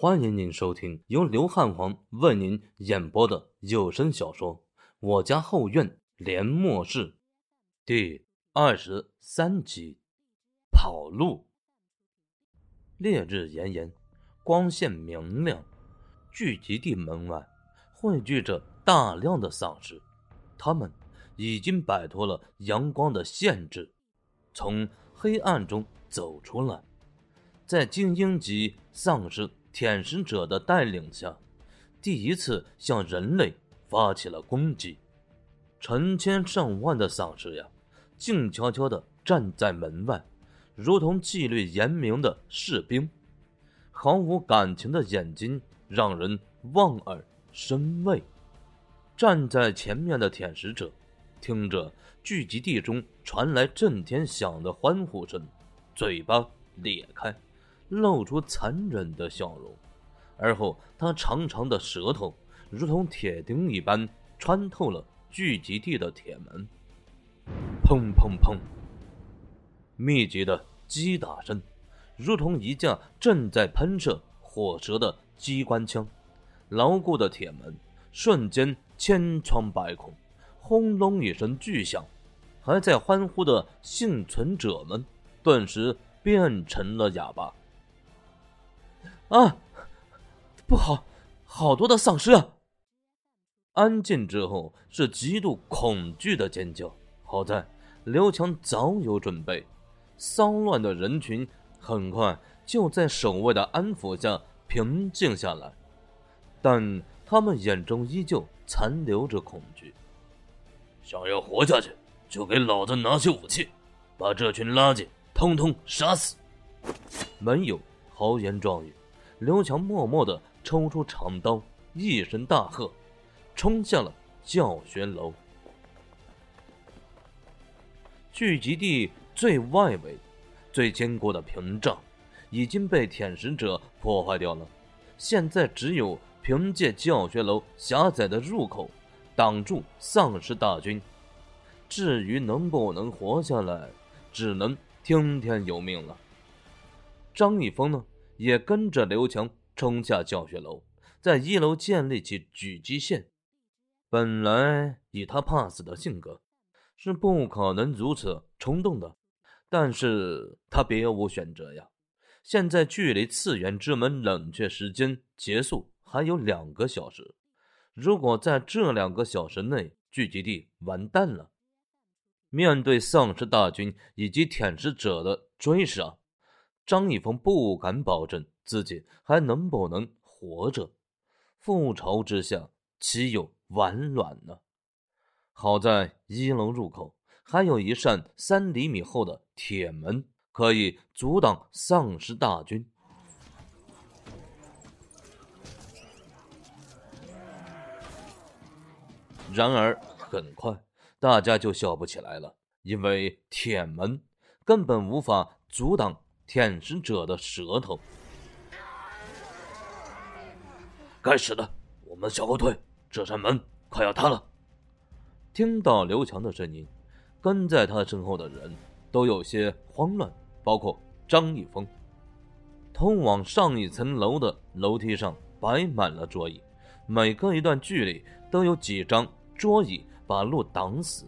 欢迎您收听由刘汉皇为您演播的有声小说《我家后院连末世》第二十三集。跑路。烈日炎炎，光线明亮，聚集地门外汇聚着大量的丧尸，他们已经摆脱了阳光的限制，从黑暗中走出来，在精英级丧尸。舔食者的带领下，第一次向人类发起了攻击。成千上万的丧尸呀，静悄悄地站在门外，如同纪律严明的士兵，毫无感情的眼睛让人望而生畏。站在前面的舔食者，听着聚集地中传来震天响的欢呼声，嘴巴裂开。露出残忍的笑容，而后他长长的舌头如同铁钉一般穿透了聚集地的铁门。砰砰砰！密集的击打声，如同一架正在喷射火舌的机关枪。牢固的铁门瞬间千疮百孔，轰隆一声巨响，还在欢呼的幸存者们顿时变成了哑巴。啊，不好，好多的丧尸啊！安静之后是极度恐惧的尖叫。好在刘强早有准备，骚乱的人群很快就在守卫的安抚下平静下来，但他们眼中依旧残留着恐惧。想要活下去，就给老子拿起武器，把这群垃圾通通杀死！没有豪言壮语。刘强默默地抽出长刀，一声大喝，冲向了教学楼。聚集地最外围、最坚固的屏障已经被舔食者破坏掉了，现在只有凭借教学楼狭窄的入口挡住丧尸大军。至于能不能活下来，只能听天由命了。张一峰呢？也跟着刘强冲下教学楼，在一楼建立起狙击线。本来以他怕死的性格，是不可能如此冲动的，但是他别无选择呀。现在距离次元之门冷却时间结束还有两个小时，如果在这两个小时内聚集地完蛋了，面对丧尸大军以及舔食者的追杀。张一峰不敢保证自己还能不能活着，覆巢之下岂有完卵呢？好在一楼入口还有一扇三厘米厚的铁门，可以阻挡丧尸大军。然而很快，大家就笑不起来了，因为铁门根本无法阻挡。舔食者的舌头，该死的！我们向后退，这扇门快要塌了。听到刘强的声音，跟在他身后的人都有些慌乱，包括张一峰。通往上一层楼的楼梯上摆满了桌椅，每隔一段距离都有几张桌椅把路挡死，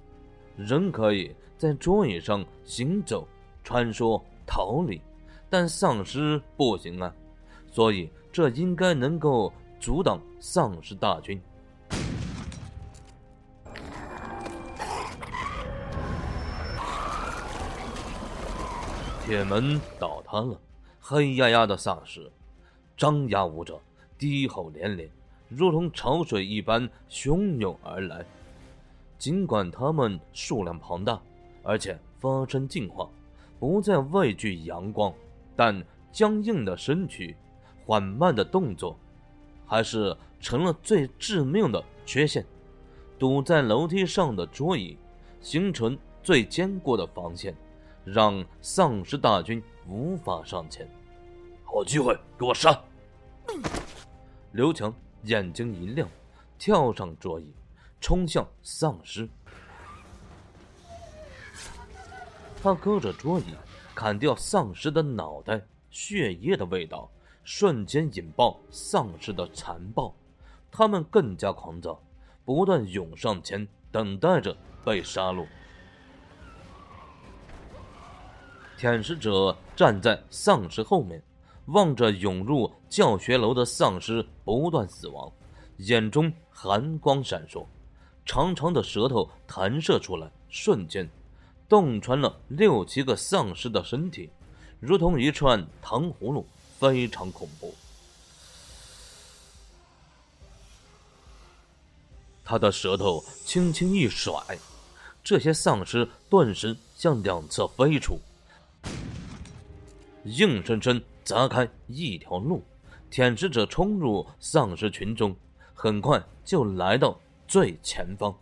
人可以在桌椅上行走、穿梭、逃离。但丧尸不行啊，所以这应该能够阻挡丧尸大军。铁门倒塌了，黑压压的丧尸张牙舞爪，低吼连连，如同潮水一般汹涌而来。尽管他们数量庞大，而且发生进化，不再畏惧阳光。但僵硬的身躯、缓慢的动作，还是成了最致命的缺陷。堵在楼梯上的桌椅，形成最坚固的防线，让丧尸大军无法上前。好机会，给我杀！刘强眼睛一亮，跳上桌椅，冲向丧尸。他勾着桌椅。砍掉丧尸的脑袋，血液的味道瞬间引爆丧尸的残暴，他们更加狂躁，不断涌上前，等待着被杀戮。舔食者站在丧尸后面，望着涌入教学楼的丧尸不断死亡，眼中寒光闪烁，长长的舌头弹射出来，瞬间洞穿了六七个丧尸的身体，如同一串糖葫芦。非常恐怖。他的舌头轻轻一甩，这些丧尸顿时向两侧飞出，硬生生砸开一条路。舔食者冲入丧尸群中，很快就来到最前方。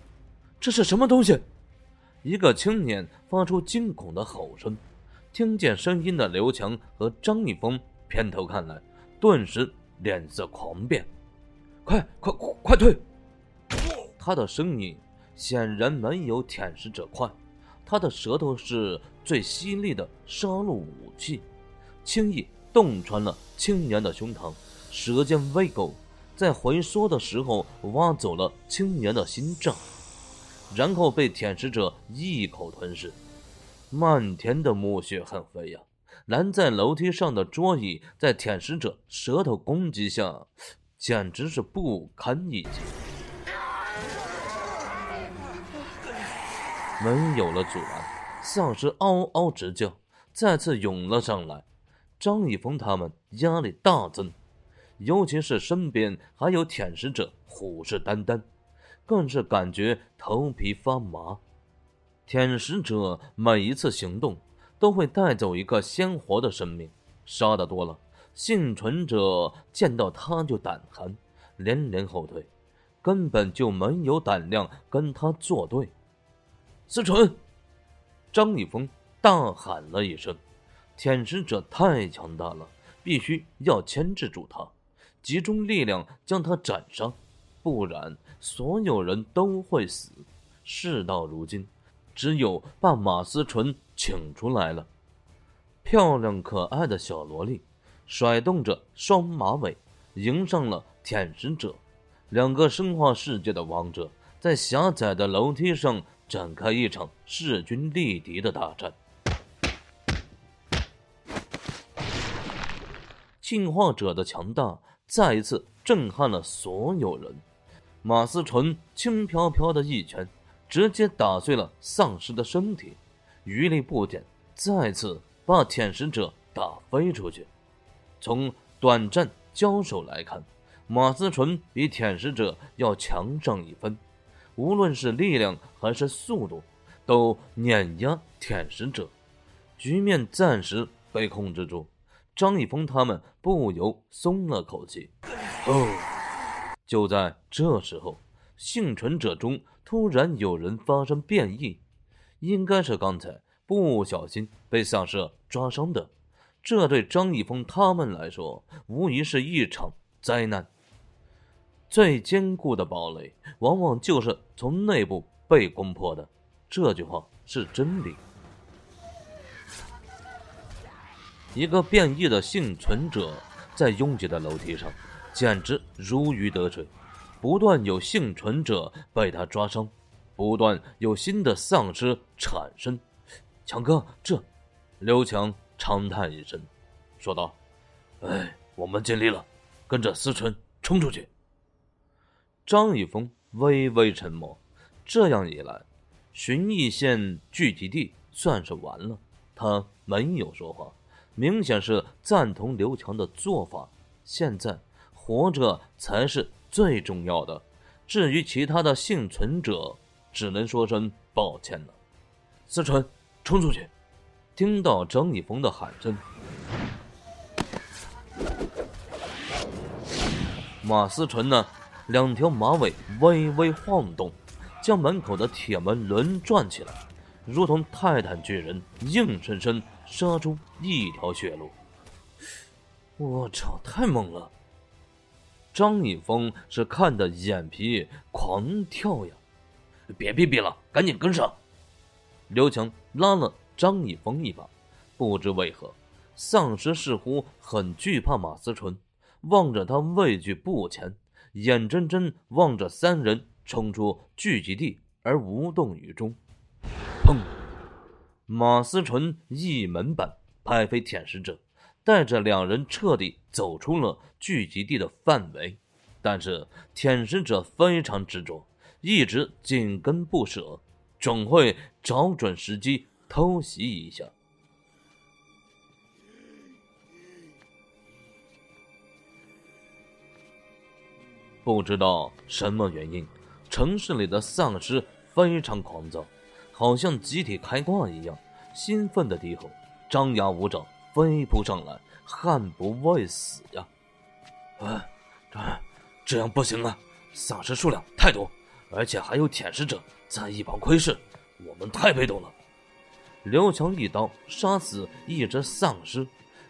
这是什么东西？一个青年发出惊恐的吼声。听见声音的刘强和张一峰。偏头看来，顿时脸色狂变，快快快快退！他的声音显然没有舔食者快，他的舌头是最犀利的杀戮武器，轻易洞穿了青年的胸膛，舌尖微勾，在回缩的时候挖走了青年的心脏，然后被舔食者一口吞噬，漫天的木屑横飞呀！拦在楼梯上的桌椅，在舔食者舌头攻击下，简直是不堪一击。没有了阻拦，丧尸嗷嗷直叫，再次涌了上来。张一峰他们压力大增，尤其是身边还有舔食者虎视眈眈，更是感觉头皮发麻。舔食者每一次行动。都会带走一个鲜活的生命，杀的多了，幸存者见到他就胆寒，连连后退，根本就没有胆量跟他作对。思纯，张立峰大喊了一声：“舔食者太强大了，必须要牵制住他，集中力量将他斩杀，不然所有人都会死。事到如今。”只有把马思纯请出来了。漂亮可爱的小萝莉，甩动着双马尾，迎上了舔食者。两个生化世界的王者，在狭窄的楼梯上展开一场势均力敌的大战。进化者的强大，再一次震撼了所有人。马思纯轻飘飘的一拳。直接打碎了丧尸的身体，余力不减，再次把舔食者打飞出去。从短暂交手来看，马思纯比舔食者要强上一分，无论是力量还是速度，都碾压舔食者。局面暂时被控制住，张一峰他们不由松了口气。哦，就在这时候，幸存者中。突然有人发生变异，应该是刚才不小心被丧尸抓伤的。这对张一峰他们来说，无疑是一场灾难。最坚固的堡垒，往往就是从内部被攻破的。这句话是真理。一个变异的幸存者在拥挤的楼梯上，简直如鱼得水。不断有幸存者被他抓伤，不断有新的丧尸产生。强哥，这……刘强长叹一声，说道：“哎，我们尽力了，跟着思纯冲出去。”张一峰微微沉默。这样一来，寻邑县聚集地算是完了。他没有说话，明显是赞同刘强的做法。现在活着才是。最重要的，至于其他的幸存者，只能说声抱歉了。思纯，冲出去！听到张一峰的喊声，马思纯呢，两条马尾微微晃动，将门口的铁门轮转起来，如同泰坦巨人，硬生生杀出一条血路。我操，太猛了！张一峰是看得眼皮狂跳呀！别逼逼了，赶紧跟上！刘强拉了张一峰一把，不知为何，丧尸似乎很惧怕马思纯，望着他畏惧不前，眼睁睁望着三人冲出聚集地而无动于衷。砰！马思纯一门板拍飞舔食者，带着两人彻底走出了聚集地的范围。但是舔食者非常执着，一直紧跟不舍，总会找准时机偷袭一下。不知道什么原因，城市里的丧尸非常狂躁，好像集体开挂一样，兴奋的低吼，张牙舞爪，飞扑上来，悍不畏死呀！啊，这这样不行啊！丧尸数量太多，而且还有舔食者在一旁窥视，我们太被动了。刘强一刀杀死一只丧尸，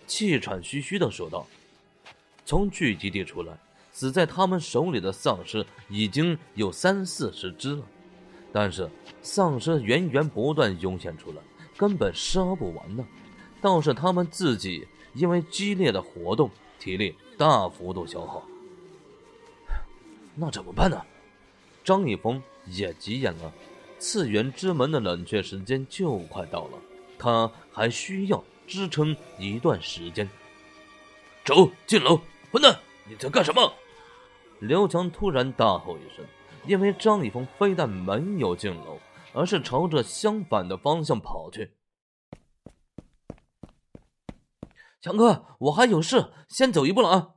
气喘吁吁的说道：“从聚集地出来。”死在他们手里的丧尸已经有三四十只了，但是丧尸源源不断涌现出来，根本杀不完呢。倒是他们自己因为激烈的活动，体力大幅度消耗。那怎么办呢？张一峰也急眼了。次元之门的冷却时间就快到了，他还需要支撑一段时间。走进楼，混蛋，你在干什么？刘强突然大吼一声，因为张一峰非但没有进楼，而是朝着相反的方向跑去。强哥，我还有事，先走一步了啊！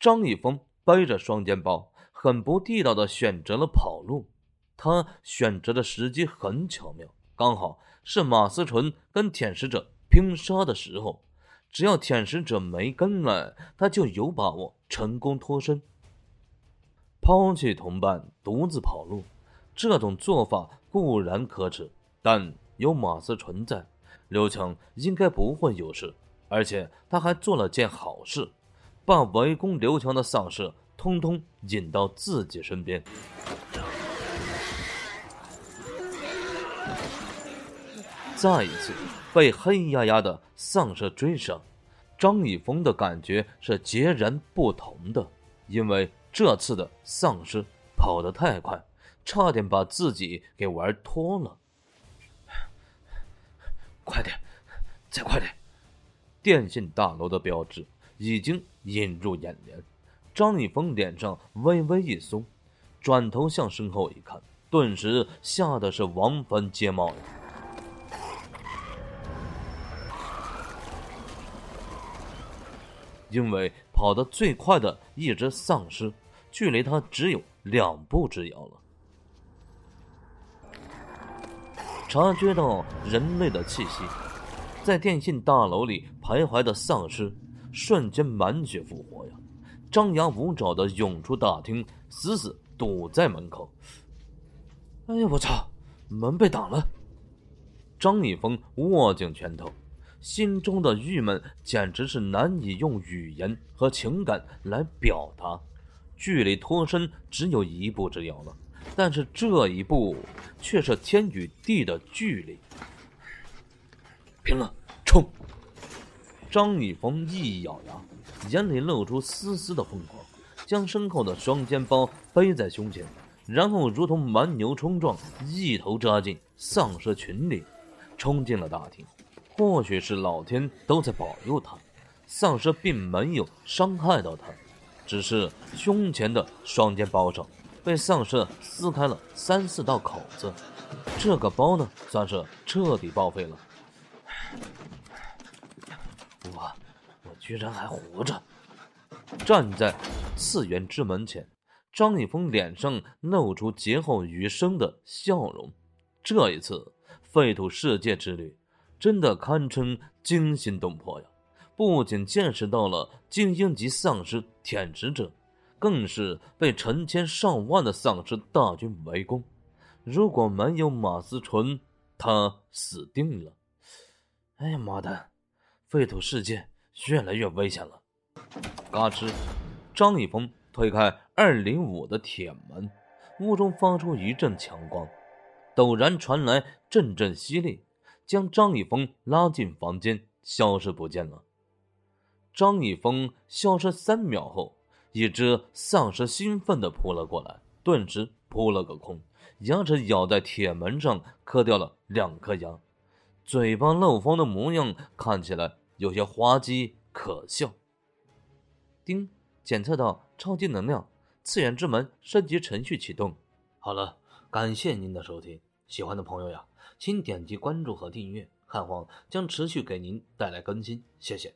张一峰背着双肩包，很不地道的选择了跑路。他选择的时机很巧妙，刚好是马思纯跟舔食者拼杀的时候，只要舔食者没跟来，他就有把握成功脱身。抛弃同伴，独自跑路，这种做法固然可耻，但有马思纯在，刘强应该不会有事。而且他还做了件好事，把围攻刘强的丧尸通通引到自己身边。再一次被黑压压的丧尸追上，张以峰的感觉是截然不同的，因为。这次的丧尸跑得太快，差点把自己给玩脱了。快点，再快点！电信大楼的标志已经映入眼帘。张立峰脸上微微一松，转头向身后一看，顿时吓得是王坟皆冒呀！因为跑得最快的一只丧尸。距离他只有两步之遥了。察觉到人类的气息，在电信大楼里徘徊的丧尸瞬间满血复活呀！张牙舞爪的涌出大厅，死死堵在门口。哎呀，我操！门被挡了！张一峰握紧拳头，心中的郁闷简直是难以用语言和情感来表达。距离脱身只有一步之遥了，但是这一步却是天与地的距离。拼了，冲！张雨峰一咬牙，眼里露出丝丝的疯狂，将身后的双肩包背在胸前，然后如同蛮牛冲撞，一头扎进丧尸群里，冲进了大厅。或许是老天都在保佑他，丧尸并没有伤害到他。只是胸前的双肩包上被丧尸撕开了三四道口子，这个包呢，算是彻底报废了。我，我居然还活着！站在次元之门前，张一峰脸上露出劫后余生的笑容。这一次废土世界之旅，真的堪称惊心动魄呀！不仅见识到了精英级丧尸舔食者，更是被成千上万的丧尸大军围攻。如果没有马思纯，他死定了。哎呀妈的，废土世界越来越危险了！嘎吱，张一峰推开二零五的铁门，屋中发出一阵强光，陡然传来阵阵吸力，将张一峰拉进房间。消失不见了。张一峰消失三秒后，一只丧尸兴奋地扑了过来，顿时扑了个空，牙齿咬在铁门上，磕掉了两颗牙，嘴巴漏风的模样看起来有些滑稽可笑。丁，检测到超级能量，次元之门升级程序启动。好了，感谢您的收听，喜欢的朋友呀，请点击关注和订阅，汉皇将持续给您带来更新，谢谢。